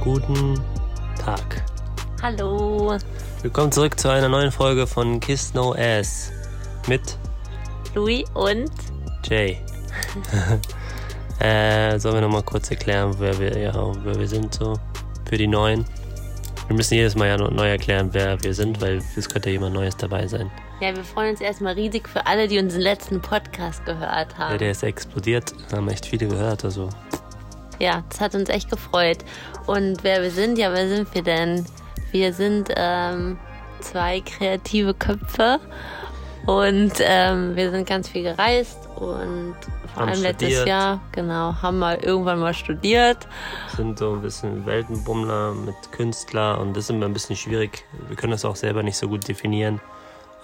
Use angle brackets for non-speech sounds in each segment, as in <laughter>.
Guten Tag. Hallo, Willkommen zurück zu einer neuen Folge von Kiss No Ass mit Louis und Jay. <laughs> äh, sollen wir nochmal kurz erklären, wer wir, ja, wer wir sind so für die Neuen? Wir müssen jedes Mal ja neu erklären, wer wir sind, weil es könnte ja jemand Neues dabei sein. ja, wir freuen uns erstmal riesig für alle, die unseren letzten Podcast gehört Ja, haben. der ist explodiert, da haben echt viele gehört. Also Ja, das hat uns echt gefreut. Und wer wir sind, ja, wer sind wir denn? Wir sind ähm, zwei kreative Köpfe und ähm, wir sind ganz viel gereist und vor Haben allem letztes studiert. Jahr, genau, haben mal irgendwann mal studiert. sind so ein bisschen Weltenbummler mit Künstler und das ist immer ein bisschen schwierig. Wir können das auch selber nicht so gut definieren.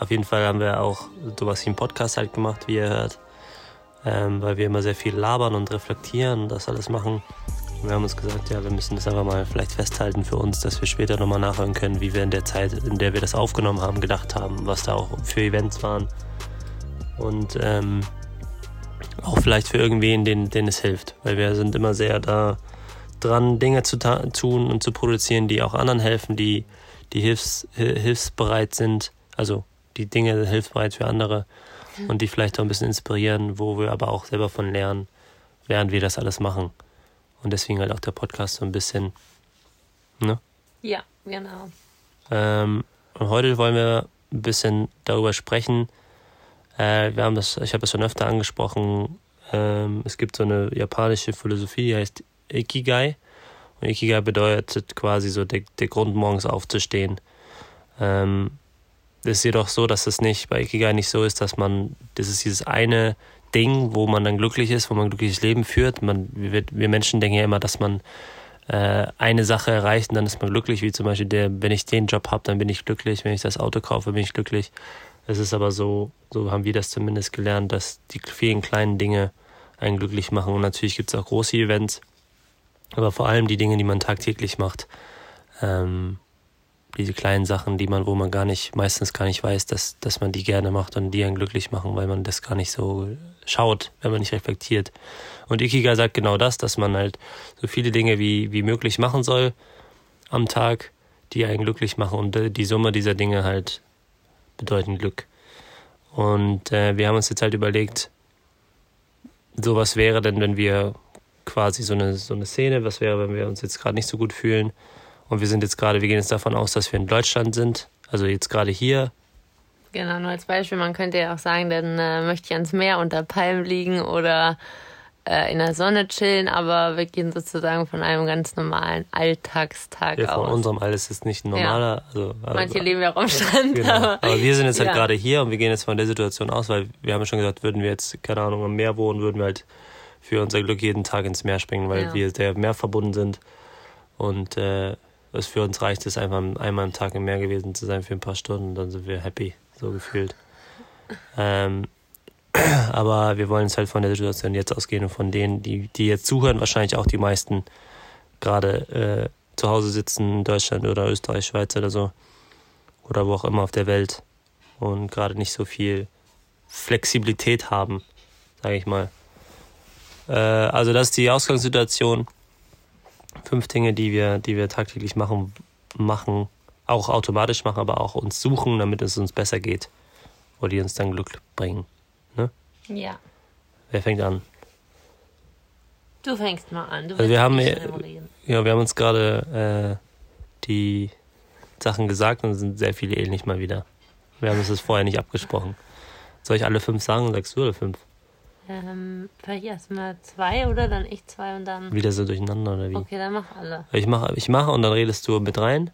Auf jeden Fall haben wir auch sowas wie einen Podcast halt gemacht, wie ihr hört, ähm, weil wir immer sehr viel labern und reflektieren und das alles machen. Wir haben uns gesagt, ja, wir müssen das einfach mal vielleicht festhalten für uns, dass wir später nochmal nachhören können, wie wir in der Zeit, in der wir das aufgenommen haben, gedacht haben, was da auch für Events waren. Und ähm, auch vielleicht für irgendwen, den, den es hilft. Weil wir sind immer sehr da dran, Dinge zu tun und zu produzieren, die auch anderen helfen, die, die hilfs, hi- hilfsbereit sind. Also die Dinge hilfsbereit für andere und die vielleicht auch ein bisschen inspirieren, wo wir aber auch selber von lernen, während wir das alles machen. Und deswegen halt auch der Podcast so ein bisschen. Ne? Ja, genau. Ähm, und heute wollen wir ein bisschen darüber sprechen. Äh, wir haben das, ich habe das schon öfter angesprochen. Ähm, es gibt so eine japanische Philosophie, die heißt Ikigai. Und Ikigai bedeutet quasi so der, der Grund, morgens aufzustehen. Ähm, es ist jedoch so, dass es nicht bei Ikigai nicht so ist, dass man, das ist dieses eine Ding, wo man dann glücklich ist, wo man ein glückliches Leben führt. Man, wir, wir Menschen denken ja immer, dass man äh, eine Sache erreicht und dann ist man glücklich, wie zum Beispiel der, wenn ich den Job habe, dann bin ich glücklich, wenn ich das Auto kaufe, bin ich glücklich. Es ist aber so, so haben wir das zumindest gelernt, dass die vielen kleinen Dinge einen glücklich machen. Und natürlich gibt es auch große Events, aber vor allem die Dinge, die man tagtäglich macht, ähm, diese kleinen Sachen, die man, wo man gar nicht, meistens gar nicht weiß, dass, dass man die gerne macht und die einen glücklich machen, weil man das gar nicht so schaut, wenn man nicht reflektiert. Und Ikigai sagt genau das, dass man halt so viele Dinge wie, wie möglich machen soll am Tag, die einen glücklich machen und die Summe dieser Dinge halt bedeuten Glück. Und äh, wir haben uns jetzt halt überlegt, so was wäre denn, wenn wir quasi so eine, so eine Szene, was wäre, wenn wir uns jetzt gerade nicht so gut fühlen und wir sind jetzt gerade, wir gehen jetzt davon aus, dass wir in Deutschland sind, also jetzt gerade hier, Genau, nur als Beispiel, man könnte ja auch sagen, dann äh, möchte ich ans Meer unter Palmen liegen oder äh, in der Sonne chillen, aber wir gehen sozusagen von einem ganz normalen Alltagstag ja, von aus. unserem alles ist nicht ein normaler, also Manche leben ja auch am Strand, Genau. aber, Aber wir sind jetzt halt ja. gerade hier und wir gehen jetzt von der Situation aus, weil wir haben ja schon gesagt, würden wir jetzt, keine Ahnung, am Meer wohnen, würden wir halt für unser Glück jeden Tag ins Meer springen, weil Ja. wir sehr Meer verbunden sind. Und äh, es für uns reicht es einfach einmal am Tag im Meer gewesen zu sein für ein paar Stunden, dann sind wir happy, so gefühlt. Ähm, <clears throat> aber wir wollen jetzt halt von der Situation jetzt ausgehen und von denen, die, die jetzt zuhören, wahrscheinlich auch die meisten gerade äh, zu Hause sitzen in Deutschland oder Österreich, Schweiz oder so oder wo auch immer auf der Welt und gerade nicht so viel Flexibilität haben, sage ich mal. Äh, also das ist die Ausgangssituation. Fünf Dinge, die wir, die wir tagtäglich machen, machen, auch automatisch machen, aber auch uns suchen, damit es uns besser geht oder die uns dann Glück bringen. Ja. Wer fängt an? Du fängst mal an. Du Also wir haben ja-. Ja, wir haben uns gerade äh, die Sachen gesagt und es sind sehr viele ähnlich mal wieder. Wir haben uns das vorher nicht abgesprochen. Soll ich alle fünf sagen? Sagst du alle fünf? Ähm, vielleicht erstmal zwei oder dann ich zwei und dann. Wieder so durcheinander oder wie? Okay, dann mach alle. Ich mache ich mache und dann redest du mit rein,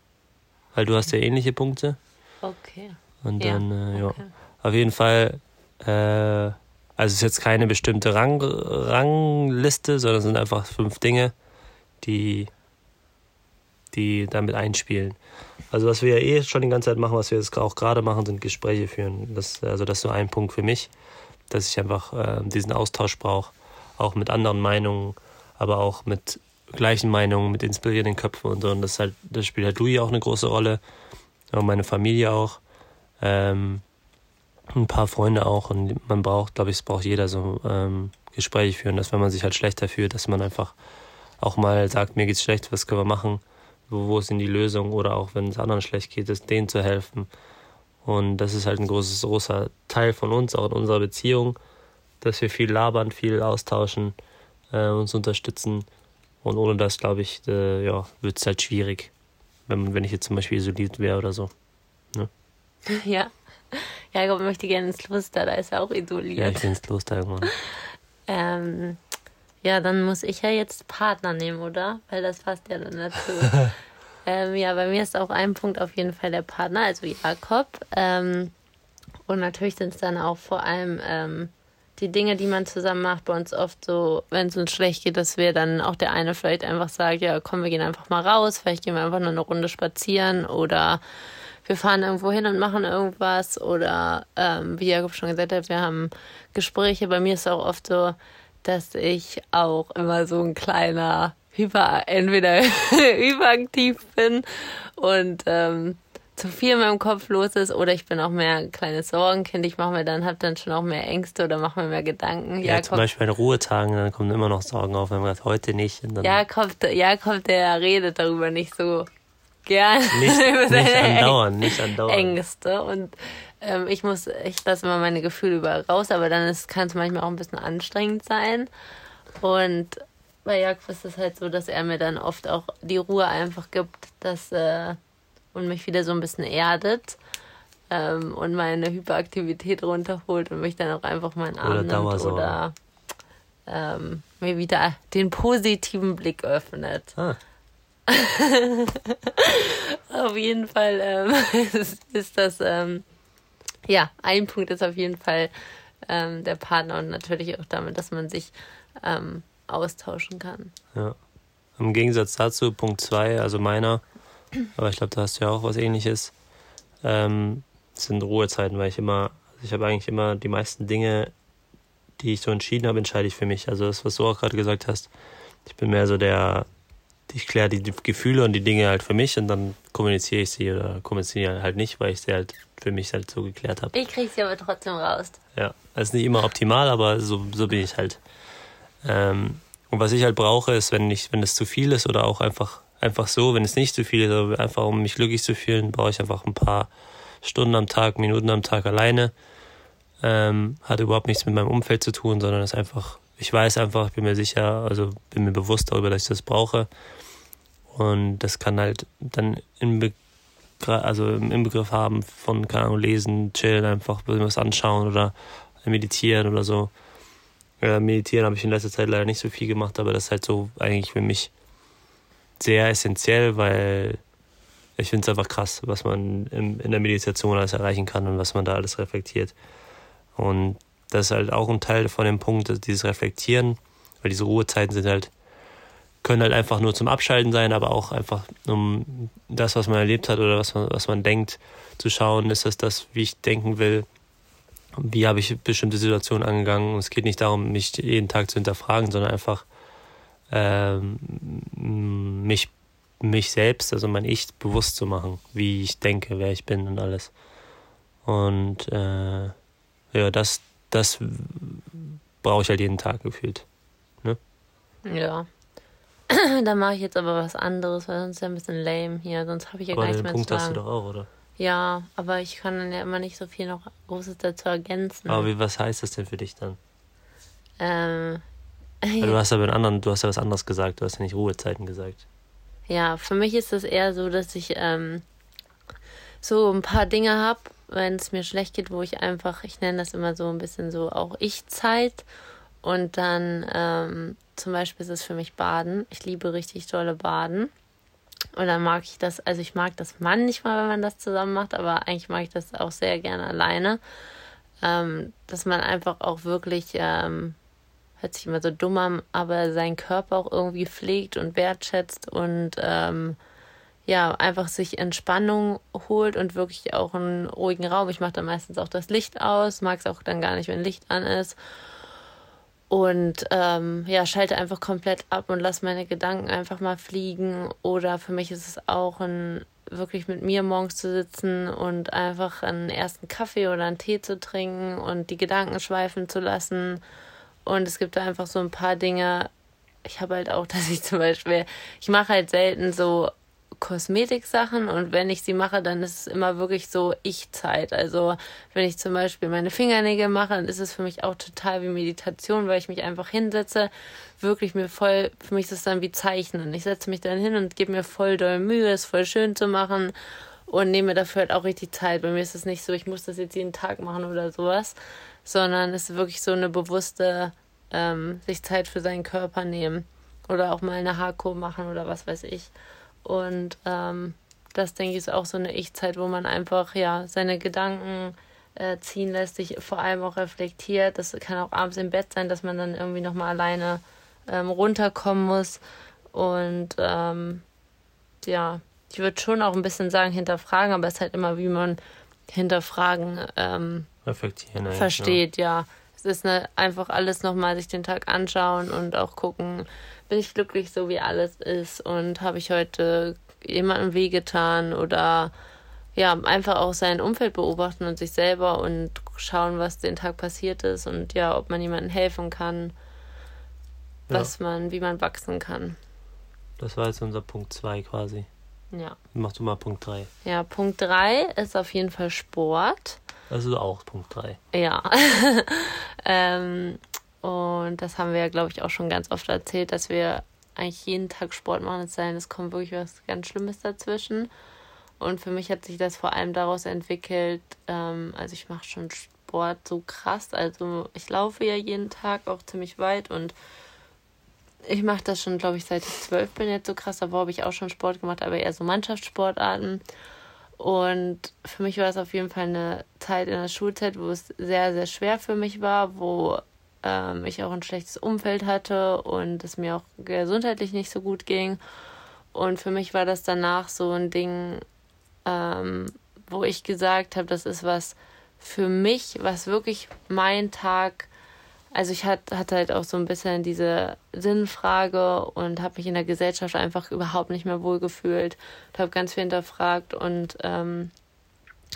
weil du hast ja ähnliche Punkte. Okay. Und Ja, dann, äh, ja. okay. Auf jeden Fall, äh, also es ist jetzt keine bestimmte Rang, Rangliste, sondern es sind einfach fünf Dinge, die, die damit einspielen. Also was wir ja eh schon die ganze Zeit machen, was wir jetzt auch gerade machen, sind Gespräche führen. Das, also das ist so ein Punkt für mich, dass ich einfach äh, diesen Austausch brauche, auch mit anderen Meinungen, aber auch mit gleichen Meinungen, mit inspirierenden Köpfen und so. Und das, halt, das spielt halt Louis auch eine große Rolle, und meine Familie auch. Ähm, ein paar Freunde auch und man braucht, glaube ich, es braucht jeder so ähm, Gespräche führen, dass wenn man sich halt schlechter fühlt, dass man einfach auch mal sagt, mir geht's schlecht, was können wir machen, wo, wo sind die Lösungen oder auch wenn es anderen schlecht geht, ist denen zu helfen. Und das ist halt ein großes, großer Teil von uns, auch in unserer Beziehung, dass wir viel labern, viel austauschen, äh, uns unterstützen. Und ohne das, glaube ich, äh, ja, wird es halt schwierig, wenn, wenn ich jetzt zum Beispiel isoliert wäre oder so. Ne? <laughs> Ja. Jakob möchte gerne ins Kloster, da ist er auch isoliert. Ja, ich will ins Kloster irgendwann. <laughs> Ähm, ja, dann muss ich ja jetzt Partner nehmen, oder? Weil das passt ja dann dazu. <laughs> ähm, ja, bei mir ist auch ein Punkt auf jeden Fall der Partner, also Jakob. Ähm, und natürlich sind es dann auch vor allem ähm, die Dinge, die man zusammen macht. Bei uns oft so, wenn es uns schlecht geht, dass wir dann auch der eine vielleicht einfach sagt, ja, komm, wir gehen einfach mal raus, vielleicht gehen wir einfach nur eine Runde spazieren oder wir fahren irgendwo hin und machen irgendwas oder ähm, wie Jakob schon gesagt hat, wir haben Gespräche. Bei mir ist es auch oft so, dass ich auch immer so ein kleiner Hyper, entweder <laughs> überaktiv bin und ähm, zu viel in meinem Kopf los ist oder ich bin auch mehr ein kleines Sorgenkind. Ich mache mir dann, habe dann schon auch mehr Ängste oder mache mir mehr Gedanken. Ja, Jakob, zum Beispiel in Ruhetagen, dann kommen immer noch Sorgen auf, wenn man sagt, heute nicht. Und dann Jakob, Jakob, der redet darüber nicht so gern. Nicht, nicht <laughs> andauernd, nicht andauernd. Ängste und ähm, ich muss, ich lasse immer meine Gefühle überall raus, aber dann kann es manchmal auch ein bisschen anstrengend sein. Und bei Jakob ist es halt so, dass er mir dann oft auch die Ruhe einfach gibt, dass äh, und mich wieder so ein bisschen erdet ähm, und meine Hyperaktivität runterholt und mich dann auch einfach mal in Arm oder nimmt oder ähm, mir wieder den positiven Blick öffnet. Ah. <laughs> auf jeden Fall ähm, <laughs> ist, ist, das, ähm, ja, ein Punkt ist auf jeden Fall ähm, der Partner und natürlich auch damit, dass man sich ähm, austauschen kann. Ja. Im Gegensatz dazu, Punkt 2, also meiner, <clears throat> aber ich glaube, da hast du ja auch was ähnliches, ähm, sind Ruhezeiten, weil ich immer, also ich habe eigentlich immer die meisten Dinge, die ich so entschieden habe, entscheide ich für mich. Also das, was du auch gerade gesagt hast, ich bin mehr so der ich kläre die Gefühle und die Dinge halt für mich und dann kommuniziere ich sie oder kommuniziere halt nicht, weil ich sie halt für mich halt so geklärt habe. Ich kriege sie aber trotzdem raus. Ja, das ist nicht immer optimal, aber so, so bin ich halt. Ähm, und was ich halt brauche, ist, wenn ich, wenn es zu viel ist oder auch einfach, einfach so, wenn es nicht zu viel ist, aber einfach um mich glücklich zu fühlen, brauche ich einfach ein paar Stunden am Tag, Minuten am Tag alleine. Ähm, hat überhaupt nichts mit meinem Umfeld zu tun, sondern ist einfach, ich weiß einfach, ich bin mir sicher, also bin mir bewusst darüber, dass ich das brauche. Und das kann halt dann im, Be also im Begriff haben von, keine Ahnung, lesen, chillen, einfach was anschauen oder meditieren oder so. Ja, meditieren habe ich in letzter Zeit leider nicht so viel gemacht, aber das ist halt so eigentlich für mich sehr essentiell, weil ich finde es einfach krass, was man in, in der Meditation alles erreichen kann und was man da alles reflektiert. Und das ist halt auch ein Teil von dem Punkt, dieses Reflektieren, weil diese Ruhezeiten sind halt können halt einfach nur zum Abschalten sein, aber auch einfach um das, was man erlebt hat oder was man, was man denkt, zu schauen, ist das das, wie ich denken will, wie habe ich bestimmte Situationen angegangen. Und es geht nicht darum, mich jeden Tag zu hinterfragen, sondern einfach ähm, mich, mich selbst, also mein Ich, bewusst zu machen, wie ich denke, wer ich bin und alles. Und äh, ja, das, das brauche ich halt jeden Tag gefühlt. Ne? Ja, <clears throat> da mache ich jetzt aber was anderes, weil sonst ist ja ein bisschen lame hier. Sonst habe ich ja aber gar nichts mehr Punkt zu sagen. hast du doch auch, oder? Ja, aber ich kann dann ja immer nicht so viel noch Großes dazu ergänzen. Aber wie, was heißt das denn für dich dann? Ähm, <laughs> ja. Du hast aber anderen, du hast ja was anderes gesagt, du hast ja nicht Ruhezeiten gesagt. Ja, für mich ist es eher so, dass ich ähm, so ein paar Dinge habe, wenn es mir schlecht geht, wo ich einfach, ich nenne das immer so ein bisschen so auch Ich-Zeit und dann ähm, zum Beispiel ist es für mich Baden. Ich liebe richtig tolle Baden. Und dann mag ich das, also ich mag das manchmal, wenn man das zusammen macht, aber eigentlich mag ich das auch sehr gerne alleine. Ähm, dass man einfach auch wirklich, ähm, hört sich immer so dumm an, aber seinen Körper auch irgendwie pflegt und wertschätzt und ähm, ja, einfach sich Entspannung holt und wirklich auch einen ruhigen Raum. Ich mache dann meistens auch das Licht aus, mag es auch dann gar nicht, wenn Licht an ist und ähm, ja, schalte einfach komplett ab und lasse meine Gedanken einfach mal fliegen. Oder für mich ist es auch ein wirklich mit mir morgens zu sitzen und einfach einen ersten Kaffee oder einen Tee zu trinken und die Gedanken schweifen zu lassen. Und es gibt da einfach so ein paar Dinge. Ich habe halt auch, <laughs> dass ich zum Beispiel, ich mache halt selten so Kosmetiksachen und wenn ich sie mache, dann ist es immer wirklich so Ich-Zeit. Also wenn ich zum Beispiel meine Fingernägel mache, dann ist es für mich auch total wie Meditation, weil ich mich einfach hinsetze, wirklich mir voll, für mich ist es dann wie Zeichnen. Ich setze mich dann hin und gebe mir voll doll Mühe, es voll schön zu machen und nehme dafür halt auch richtig Zeit. Bei mir ist es nicht so, ich muss das jetzt jeden Tag machen oder sowas, sondern es ist wirklich so eine bewusste, ähm, sich Zeit für seinen Körper nehmen oder auch mal eine Haarkur machen oder was weiß ich. Und ähm, das, denke ich, ist auch so eine Ich-Zeit, wo man einfach ja seine Gedanken äh, ziehen lässt, sich vor allem auch reflektiert. Das kann auch abends im Bett sein, dass man dann irgendwie nochmal alleine ähm, runterkommen muss. Und ähm, ja, ich würde schon auch ein bisschen sagen, hinterfragen, aber es ist halt immer, wie man hinterfragen ähm, reflektieren versteht, ja. ja. Es ist eine, einfach alles nochmal sich den Tag anschauen und auch gucken, bin ich glücklich, so wie alles ist und habe ich heute jemandem wehgetan oder ja, einfach auch sein Umfeld beobachten und sich selber und schauen, was den Tag passiert ist und ja, ob man jemandem helfen kann, ja. was man, wie man wachsen kann. Das war jetzt unser Punkt 2 quasi. Ja. Mach du mal Punkt 3. Ja, Punkt 3 ist auf jeden Fall Sport. Also auch Punkt 3. Ja. <laughs> ähm, und das haben wir ja, glaube ich, auch schon ganz oft erzählt, dass wir eigentlich jeden Tag Sport machen, es sei denn, es kommt wirklich was ganz Schlimmes dazwischen. Und für mich hat sich das vor allem daraus entwickelt, ähm, also ich mache schon Sport so krass, also ich laufe ja jeden Tag auch ziemlich weit und ich mache das schon, glaube ich, seit ich zwölf bin jetzt so krass. Davor habe ich auch schon Sport gemacht, aber eher so Mannschaftssportarten. Und für mich war es auf jeden Fall eine Zeit in der Schulzeit, wo es sehr, sehr schwer für mich war, wo ähm, ich auch ein schlechtes Umfeld hatte und es mir auch gesundheitlich nicht so gut ging. Und für mich war das danach so ein Ding, ähm, wo ich gesagt habe, das ist was für mich, was wirklich mein Tag, also ich hatte halt auch so ein bisschen diese Sinnfrage und habe mich in der Gesellschaft einfach überhaupt nicht mehr wohl gefühlt und habe ganz viel hinterfragt und ähm,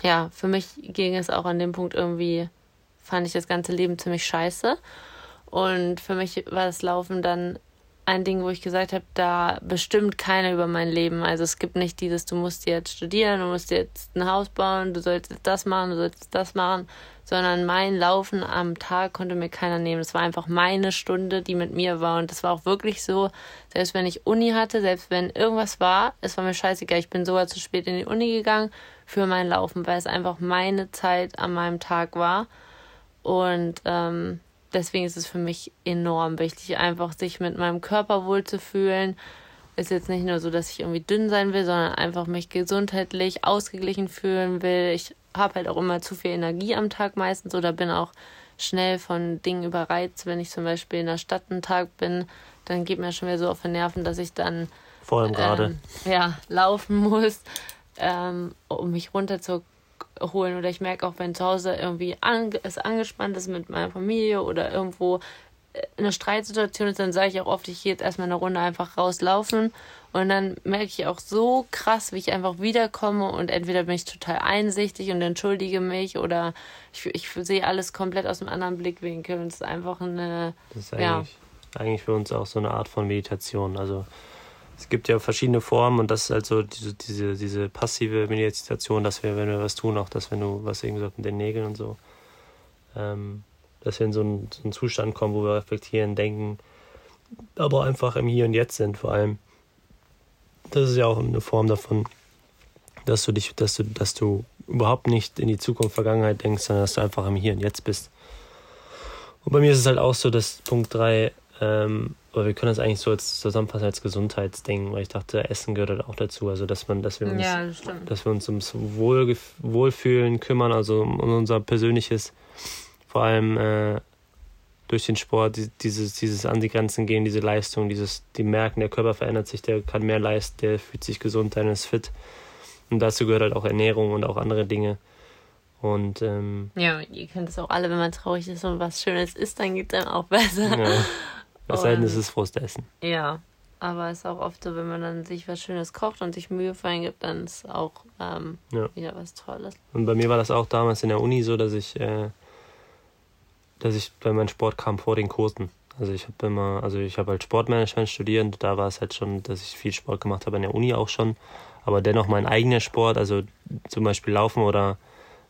ja, für mich ging es auch an dem Punkt irgendwie fand ich das ganze Leben ziemlich scheiße. Und für mich war das Laufen dann ein Ding, wo ich gesagt habe, da bestimmt keiner über mein Leben. Also es gibt nicht dieses, du musst jetzt studieren, du musst jetzt ein Haus bauen, du sollst jetzt das machen, du sollst jetzt das machen, sondern mein Laufen am Tag konnte mir keiner nehmen. Das war einfach meine Stunde, die mit mir war und das war auch wirklich so, selbst wenn ich Uni hatte, selbst wenn irgendwas war, es war mir scheißegal, ich bin sogar zu spät in die Uni gegangen für mein Laufen, weil es einfach meine Zeit an meinem Tag war und ähm, deswegen ist es für mich enorm wichtig, einfach sich mit meinem Körper wohlzufühlen. Ist jetzt nicht nur so, dass ich irgendwie dünn sein will, sondern einfach mich gesundheitlich ausgeglichen fühlen will. Ich habe halt auch immer zu viel Energie am Tag meistens oder bin auch schnell von Dingen überreizt. Wenn ich zum Beispiel in der Stadt einen Tag bin, dann geht mir schon wieder so auf den Nerven, dass ich dann vor allem gerade ähm, ja <laughs> laufen muss, ähm, um mich runter zu holen. Oder ich merke auch, wenn zu Hause irgendwie an, es angespannt ist mit meiner Familie oder irgendwo äh, eine Streitsituation ist, dann sage ich auch oft, ich gehe jetzt erstmal eine Runde einfach rauslaufen. Und dann merke ich auch so krass, wie ich einfach wiederkomme und entweder bin ich total einsichtig und entschuldige mich oder ich, ich sehe alles komplett aus einem anderen Blickwinkel und es ist einfach eine. Das ist eigentlich, ja. eigentlich für uns auch so eine Art von Meditation. Also es gibt ja verschiedene Formen und das ist halt so diese, diese, diese passive Meditation, dass wir, wenn wir was tun, auch dass wenn du was irgendwie so mit den Nägeln und so, ähm, dass wir in so einen, so einen Zustand kommen, wo wir reflektieren, denken, aber einfach im Hier und Jetzt sind vor allem. Das ist ja auch eine Form davon, dass du dich, dass du, dass du überhaupt nicht in die Zukunft, Vergangenheit denkst, sondern dass du einfach im Hier und Jetzt bist. Und bei mir ist es halt auch so, dass Punkt 3 ähm, aber wir können das eigentlich so als zusammenfassen als Gesundheitsding, weil ich dachte, Essen gehört halt auch dazu. Also dass man, dass wir uns, ja, das dass wir uns ums Wohl, Wohlfühlen kümmern, also um unser persönliches, vor allem äh, durch den Sport, dieses, dieses an die Grenzen gehen, diese Leistung, dieses, die merken, der Körper verändert sich, der kann mehr leisten, der fühlt sich gesund, der ist fit. Und dazu gehört halt auch Ernährung und auch andere Dinge. Und ähm, ja, ihr kennt es auch alle, wenn man traurig ist und was Schönes isst, dann geht es einem auch besser. Ja. <laughs> Was sei denn, es ist Frustessen. Ja. aber es ist auch oft so, wenn man dann sich was Schönes kocht und sich Mühe für gibt, dann ist auch ähm, ja. wieder was Tolles. Und bei mir war das auch damals in der Uni so, dass ich, äh, dass ich bei meinem Sport kam vor den Kursen. Also ich habe immer, also ich habe halt Sportmanagement studiert und da war es halt schon, dass ich viel Sport gemacht habe in der Uni auch schon. Aber dennoch mein eigener Sport, also zum Beispiel Laufen oder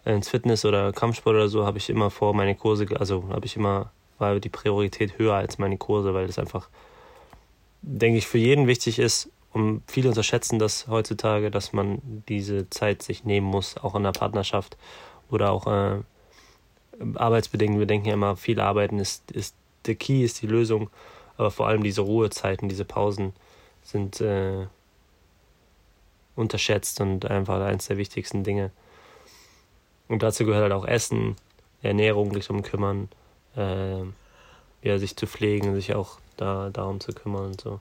ins Fitness oder Kampfsport oder so, habe ich immer vor meine Kurse, also habe ich immer, war die Priorität höher als meine Kurse, weil das einfach, denke ich, für jeden wichtig ist, um viele unterschätzen das heutzutage, dass man diese Zeit sich nehmen muss, auch in der Partnerschaft oder auch äh, arbeitsbedingt. Wir denken ja immer, viel arbeiten ist, ist der Key, ist die Lösung, aber vor allem diese Ruhezeiten, diese Pausen sind äh, unterschätzt und einfach eines der wichtigsten Dinge. Und dazu gehört halt auch Essen, Ernährung, sich um kümmern, äh, ja, sich zu pflegen, sich auch da darum zu kümmern und so.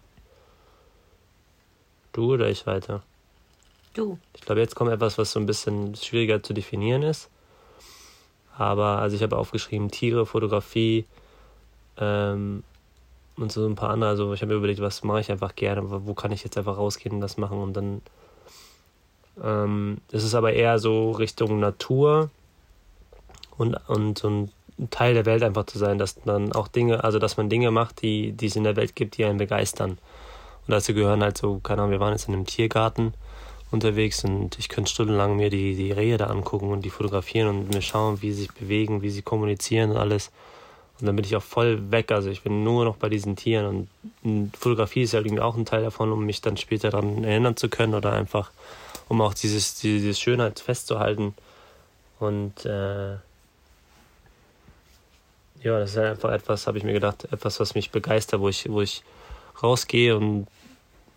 Du oder ich weiter? Du. Ich glaube, jetzt kommt etwas, was so ein bisschen schwieriger zu definieren ist. Aber also ich habe aufgeschrieben Tiere, Fotografie ähm, und so ein paar andere. Also ich habe mir überlegt, was mache ich einfach gerne, wo kann ich jetzt einfach rausgehen und das machen und dann ähm, es ist aber eher so Richtung Natur und, und so Teil der Welt einfach zu sein, dass dann auch Dinge, also dass man Dinge macht, die, die es in der Welt gibt, die einen begeistern. Und dazu gehören halt so, keine Ahnung, wir waren jetzt in einem Tiergarten unterwegs und ich könnte stundenlang mir die, die Rehe da angucken und die fotografieren und mir schauen, wie sie sich bewegen, wie sie kommunizieren und alles. Und dann bin ich auch voll weg. Also ich bin nur noch bei diesen Tieren und Fotografie ist ja irgendwie auch ein Teil davon, um mich dann später daran erinnern zu können oder einfach um auch dieses, diese Schönheit festzuhalten. Und äh, ja, das ist einfach etwas, habe ich mir gedacht, etwas, was mich begeistert, wo ich, wo ich rausgehe und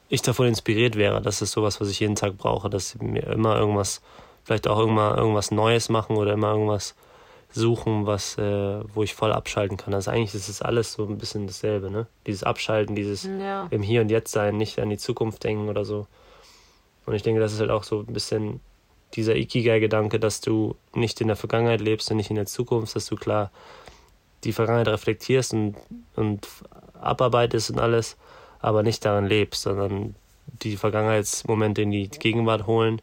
ich davon inspiriert wäre. Das ist sowas, was ich jeden Tag brauche, dass mir immer irgendwas, vielleicht auch immer irgendwas Neues machen oder immer irgendwas suchen, was, äh, wo ich voll abschalten kann. Also eigentlich ist es alles so ein bisschen dasselbe, ne? Dieses Abschalten, dieses ja. im Hier und Jetzt sein, nicht an die Zukunft denken oder so. Und ich denke, das ist halt auch so ein bisschen dieser Ikigai-Gedanke, dass du nicht in der Vergangenheit lebst und nicht in der Zukunft, dass du klar die Vergangenheit reflektierst und, und abarbeitest und alles, aber nicht daran lebst, sondern die Vergangenheitsmomente in die Gegenwart holen,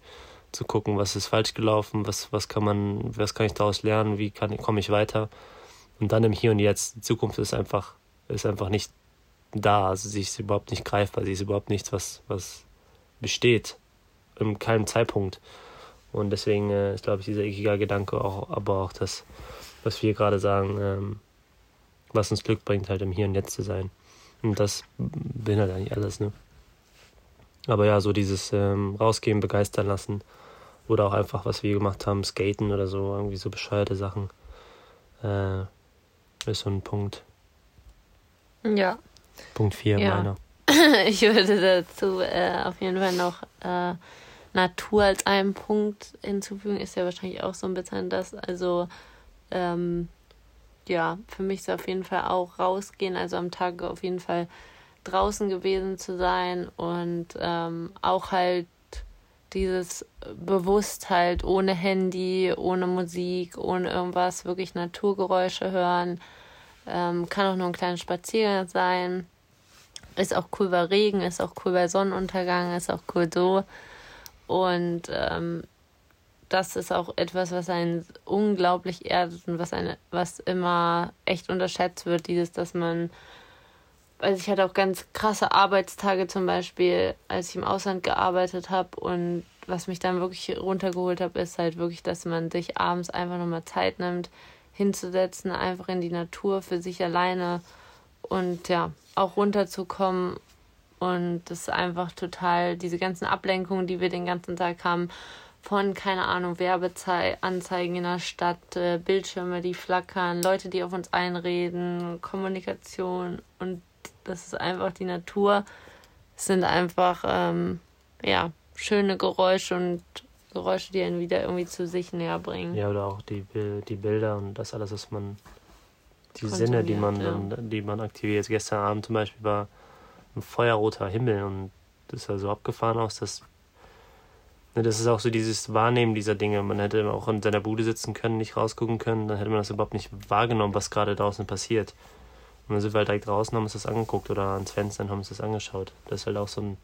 zu gucken, was ist falsch gelaufen, was, was kann man, was kann ich daraus lernen, wie kann, komme ich weiter. Und dann im Hier und Jetzt, die Zukunft ist einfach, ist einfach nicht da, also sie ist überhaupt nicht greifbar, sie ist überhaupt nichts, was, was besteht in keinem Zeitpunkt. Und deswegen äh, ist, glaube ich, dieser Ikigai-Gedanke auch, aber auch das, was wir gerade sagen, ähm, was uns Glück bringt, halt im Hier und Jetzt zu sein. Und das behindert eigentlich alles, ne? Aber ja, so dieses ähm, Rausgehen, begeistern lassen. Oder auch einfach, was wir gemacht haben, Skaten oder so, irgendwie so bescheuerte Sachen. Äh, ist so ein Punkt. Ja. Punkt 4 ja. meiner. <laughs> ich würde dazu äh, auf jeden Fall noch äh, Natur als einen Punkt hinzufügen, ist ja wahrscheinlich auch so ein bisschen das. Also, ähm, ja, für mich ist auf jeden Fall auch rausgehen, also am Tag auf jeden Fall draußen gewesen zu sein und ähm, auch halt dieses bewusst halt ohne Handy, ohne Musik, ohne irgendwas, wirklich Naturgeräusche hören. Ähm, kann auch nur ein kleiner Spaziergang sein. Ist auch cool bei Regen, ist auch cool bei Sonnenuntergang, ist auch cool so. Und ähm, das ist auch etwas, was einen unglaublich erdet und was eine, was immer echt unterschätzt wird, dieses, dass man, also ich hatte auch ganz krasse Arbeitstage zum Beispiel, als ich im Ausland gearbeitet habe und was mich dann wirklich runtergeholt habe, ist halt wirklich, dass man sich abends einfach nochmal Zeit nimmt, hinzusetzen, einfach in die Natur für sich alleine und ja, auch runterzukommen und das ist einfach total, diese ganzen Ablenkungen, die wir den ganzen Tag haben, von, keine Ahnung, Werbeanzeigen in der Stadt, äh, Bildschirme, die flackern, Leute, die auf uns einreden, Kommunikation und das ist einfach die Natur. Es sind einfach, ähm, ja, schöne Geräusche und Geräusche, die einen wieder irgendwie zu sich näher bringen. Ja, oder auch die, die Bilder und das alles, was man, die Sinne, die man, ja. dann, die man aktiviert. Gestern Abend zum Beispiel war ein feuerroter Himmel und das sah so abgefahren aus, dass das ist auch so dieses Wahrnehmen dieser Dinge. Man hätte auch in seiner Bude sitzen können, nicht rausgucken können, dann hätte man das überhaupt nicht wahrgenommen, was gerade draußen passiert. Und dann sind wir halt direkt draußen, haben uns das angeguckt oder ans Fenster und haben uns das angeschaut. Das ist halt auch so ein.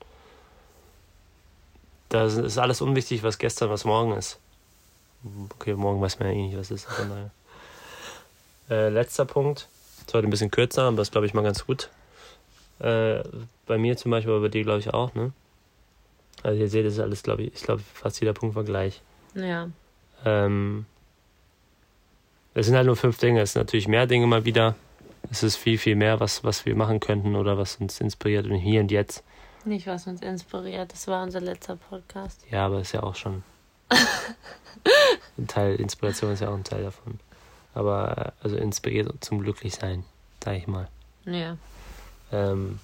Da ist alles unwichtig, was gestern, was morgen ist. Okay, morgen weiß man ja eh nicht, was ist. Von daher. Äh, letzter Punkt. Das heute ein bisschen kürzer, aber das glaube ich mal ganz gut. Äh, bei mir zum Beispiel, aber bei dir glaube ich auch, ne? Also ihr seht, das ist alles, glaube ich, ich glaube fast jeder Punkt war gleich. Ja. Ähm, es sind halt nur fünf Dinge. Es sind natürlich mehr Dinge mal wieder. Es ist viel, viel mehr, was, was wir machen könnten oder was uns inspiriert und hier und jetzt. Nicht, was uns inspiriert. Das war unser letzter Podcast. Ja, aber ist ja auch schon. <laughs> ein Teil, Inspiration ist ja auch ein Teil davon. Aber also inspiriert zum Glücklichsein, sag ich mal. Ja. Ähm,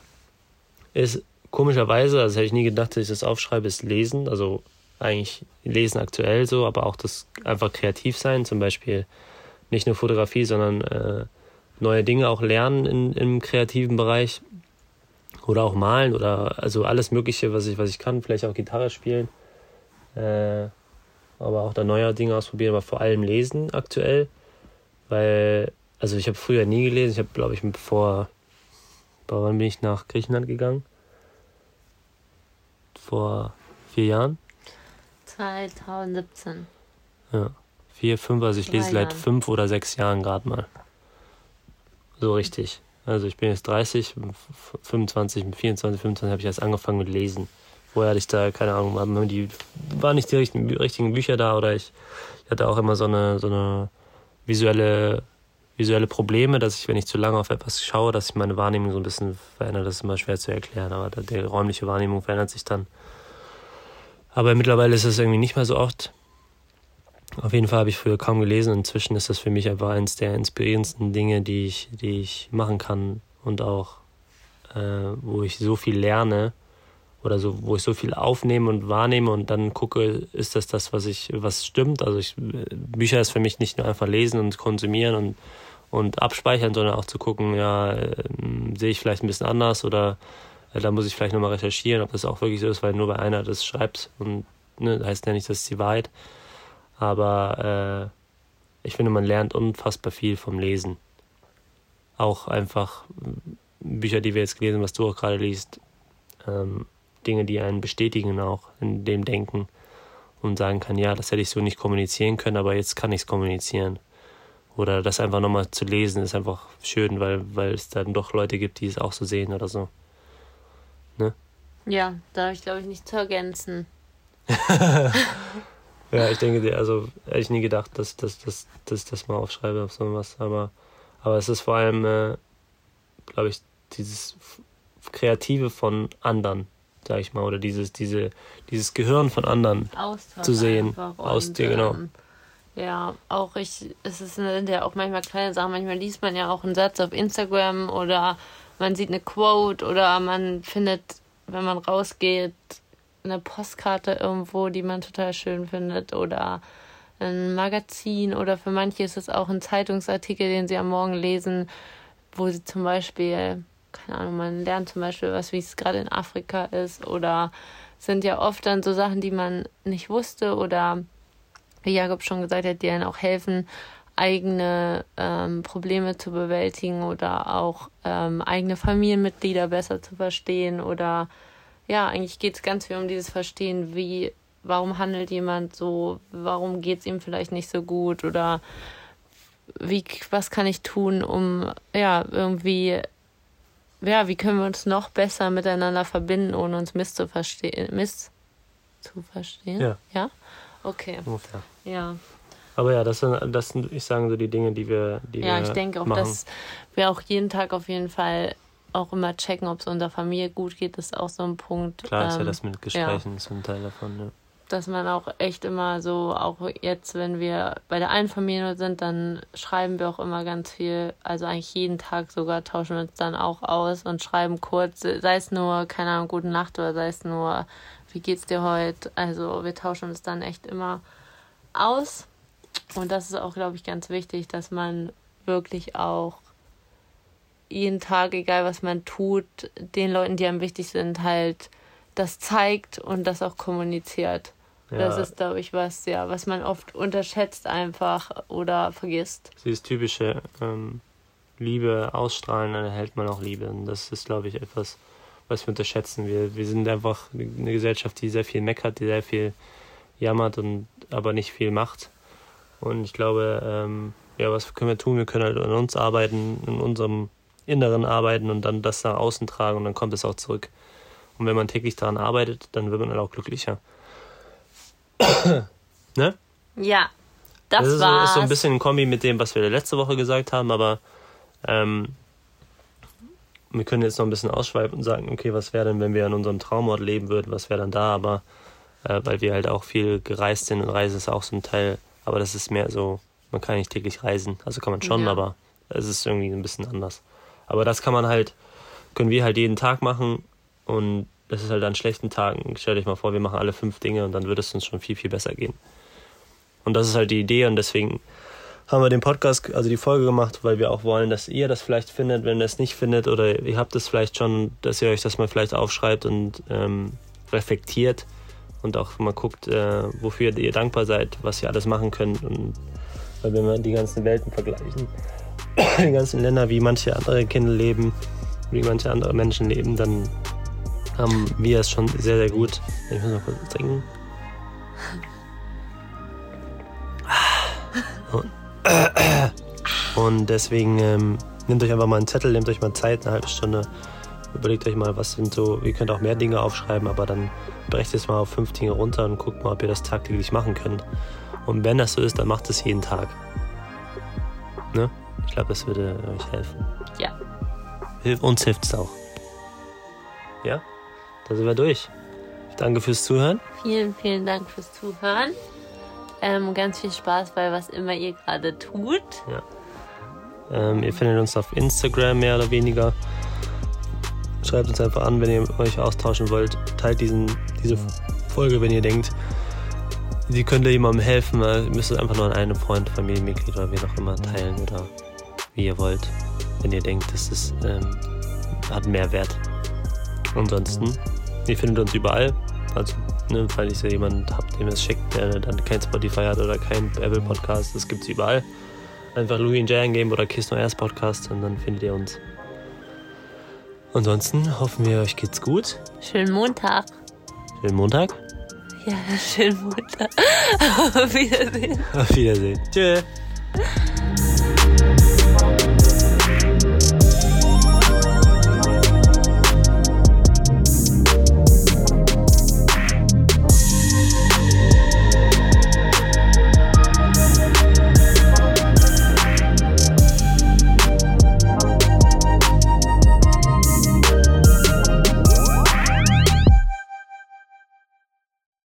ist komischerweise, also hätte ich nie gedacht, dass ich das aufschreibe, ist Lesen. Also eigentlich Lesen aktuell so, aber auch das einfach kreativ sein, zum Beispiel nicht nur Fotografie, sondern äh, neue Dinge auch lernen in, im kreativen Bereich oder auch malen oder also alles Mögliche, was ich, was ich kann, vielleicht auch Gitarre spielen, äh, aber auch da neue Dinge ausprobieren, aber vor allem lesen aktuell, weil also ich habe früher nie gelesen, ich habe glaube ich vor, wann bin ich nach Griechenland gegangen? Vor vier Jahren? 2017. Ja, vier, fünf, also ich Drei lese seit Jahren. fünf oder sechs Jahren gerade mal. So richtig. Also ich bin jetzt 30, f- 25, mit 24, 25 habe ich erst angefangen mit Lesen. Vorher hatte ich da, keine Ahnung, waren die, waren nicht die richtigen, richtigen Bücher da oder ich, ich hatte auch immer so eine, so eine visuelle, visuelle Probleme, dass ich, wenn ich zu lange auf etwas schaue, dass sich meine Wahrnehmung so ein bisschen verändert. Das ist immer schwer zu erklären, aber die räumliche Wahrnehmung verändert sich dann. Aber mittlerweile ist es irgendwie nicht mehr so oft. Auf jeden Fall habe ich früher kaum gelesen. Inzwischen ist das für mich einfach eines der inspirierendsten Dinge, die ich, die ich machen kann und auch, äh, wo ich so viel lerne oder so, wo ich so viel aufnehme und wahrnehme und dann gucke, ist das das, was ich, was stimmt. Also ich, Bücher ist für mich nicht nur einfach lesen und konsumieren und und abspeichern, sondern auch zu gucken, ja, ähm, sehe ich vielleicht ein bisschen anders oder äh, da muss ich vielleicht nochmal recherchieren, ob das auch wirklich so ist, weil nur bei einer das schreibt und ne, heißt ja nicht, das ist die Wahrheit. Aber äh, ich finde, man lernt unfassbar viel vom Lesen. Auch einfach m, Bücher, die wir jetzt gelesen haben, was du auch gerade liest, ähm, Dinge, die einen bestätigen auch in dem Denken und sagen kann, ja, das hätte ich so nicht kommunizieren können, aber jetzt kann ich es kommunizieren. Oder das einfach nochmal zu lesen ist einfach schön, weil, weil es dann doch Leute gibt, die es auch so sehen oder so. Ja, da habe ich, glaube ich, nicht zu ergänzen. <laughs> Ja, ich denke, also hätte ich nie gedacht, dass, dass, dass, dass ich das mal aufschreibe auf sowas. Aber, aber es ist vor allem, äh, glaube ich, dieses Kreative von anderen, sag ich mal, oder dieses, diese, dieses Gehirn von anderen. Austausch Zu sehen. Aus dir, genau. Ja, auch ich, es sind ja auch manchmal kleine Sachen. Manchmal liest man ja auch einen Satz auf Instagram oder man sieht eine Quote oder man findet, wenn man rausgeht, eine Postkarte irgendwo, die man total schön findet oder ein Magazin oder für manche ist es auch ein Zeitungsartikel, den sie am Morgen lesen, wo sie zum Beispiel, keine Ahnung, man lernt zum Beispiel was, wie es gerade in Afrika ist oder sind ja oft dann so Sachen, die man nicht wusste oder wie Jakob schon gesagt hat, die einen auch helfen, eigene ähm, Probleme zu bewältigen oder auch ähm, eigene Familienmitglieder besser zu verstehen oder ja, eigentlich geht es ganz viel um dieses Verstehen, wie, warum handelt jemand so, warum geht es ihm vielleicht nicht so gut oder wie, was kann ich tun, um ja, irgendwie, ja, wie können wir uns noch besser miteinander verbinden, ohne uns misszuverstehen, miss zu verstehen? Ja. Ja? Okay, Ungefähr. ja. Aber ja, das sind, das sind, ich sage so die Dinge, die wir, die Ja, wir ich denke auch, machen. dass wir auch jeden Tag auf jeden Fall auch immer checken, ob es unserer Familie gut geht, ist auch so ein Punkt. Klar ist ja ähm, das mit Gesprächen so ein Teil davon. Ja. dass man auch echt immer so, auch jetzt, wenn wir bei der einen Familie sind, dann schreiben wir auch immer ganz viel, also eigentlich jeden Tag sogar tauschen wir uns dann auch aus und schreiben kurz, sei es nur, keine Ahnung, gute Nacht oder sei es nur, wie geht's dir heute? Also wir tauschen uns dann echt immer aus. Und das ist auch, glaube ich, ganz wichtig, dass man wirklich auch jeden Tag, egal was man tut, den Leuten, die einem wichtig sind, halt das zeigt und das auch kommuniziert. Das Ja. ist, glaube ich, was, ja, was man oft unterschätzt einfach oder vergisst. Dieses typische, ähm, Liebe ausstrahlen, dann erhält man auch Liebe. Und das ist, glaube ich, etwas, was wir unterschätzen. Wir, wir sind einfach eine Gesellschaft, die sehr viel meckert, die sehr viel jammert und aber nicht viel macht. Und ich glaube, ähm, ja, was können wir tun? Wir können halt an uns arbeiten, in unserem Inneren arbeiten und dann das nach außen tragen und dann kommt es auch zurück. Und wenn man täglich daran arbeitet, dann wird man dann auch glücklicher. <coughs> ne? Ja, das, Das ist, so, war's. ist so ein bisschen ein Kombi mit dem, was wir letzte Woche gesagt haben, aber ähm, wir können jetzt noch ein bisschen ausschweifen und sagen, okay, was wäre denn, wenn wir an unserem Traumort leben würden, was wäre dann da, aber äh, weil wir halt auch viel gereist sind und Reise ist auch so ein Teil, aber das ist mehr so, man kann nicht täglich reisen, also kann man schon, Ja. aber es ist irgendwie ein bisschen anders. Aber das kann man halt, können wir halt jeden Tag machen und das ist halt an schlechten Tagen. Stell dich mal vor, wir machen alle fünf Dinge und dann würde es uns schon viel, viel besser gehen. Und das ist halt die Idee und deswegen haben wir den Podcast, also die Folge gemacht, weil wir auch wollen, dass ihr das vielleicht findet, wenn ihr es nicht findet oder ihr habt es vielleicht schon, dass ihr euch das mal vielleicht aufschreibt und ähm, reflektiert und auch mal guckt, äh, wofür ihr dankbar seid, was ihr alles machen könnt. Und weil wenn wir die ganzen Welten vergleichen, <coughs> die ganzen Länder, wie manche andere Kinder leben, wie manche andere Menschen leben, dann haben wir es schon sehr, sehr gut. Ich muss noch kurz trinken. <laughs> Und, und deswegen ähm, nehmt euch einfach mal einen Zettel, nehmt euch mal Zeit, eine halbe Stunde. Überlegt euch mal, was sind so, ihr könnt auch mehr Dinge aufschreiben, aber dann brecht es mal auf fünf Dinge runter und guckt mal, ob ihr das tagtäglich machen könnt. Und wenn das so ist, dann macht es jeden Tag. Ne? Ich glaube, das würde euch helfen. Ja. Hilf, uns hilft es auch. Ja? Da sind wir durch. Danke fürs Zuhören. Vielen, vielen Dank fürs Zuhören. Ähm, ganz viel Spaß bei was immer ihr gerade tut. Ähm, ihr findet uns auf Instagram mehr oder weniger. Schreibt uns einfach an, wenn ihr euch austauschen wollt. Teilt diesen, diese Folge, wenn ihr denkt, sie könnte jemandem helfen. Ihr müsst es einfach nur an einen Freund, Familienmitglied oder wie auch immer teilen oder wie ihr wollt. Wenn ihr denkt, das ist, ähm, hat mehr Wert. Ansonsten, ihr findet uns überall. Also, ne, falls ihr jemanden habt, dem es schickt, der dann kein Spotify hat oder kein Apple Podcast, das gibt's überall. Einfach Louis J eingeben oder Kiss No Airs Podcast und dann findet ihr uns. Ansonsten hoffen wir, euch geht's gut. Schönen Montag. Schönen Montag. Ja, <laughs> schönen Montag. <laughs> Auf Wiedersehen. Auf Wiedersehen. Tschö.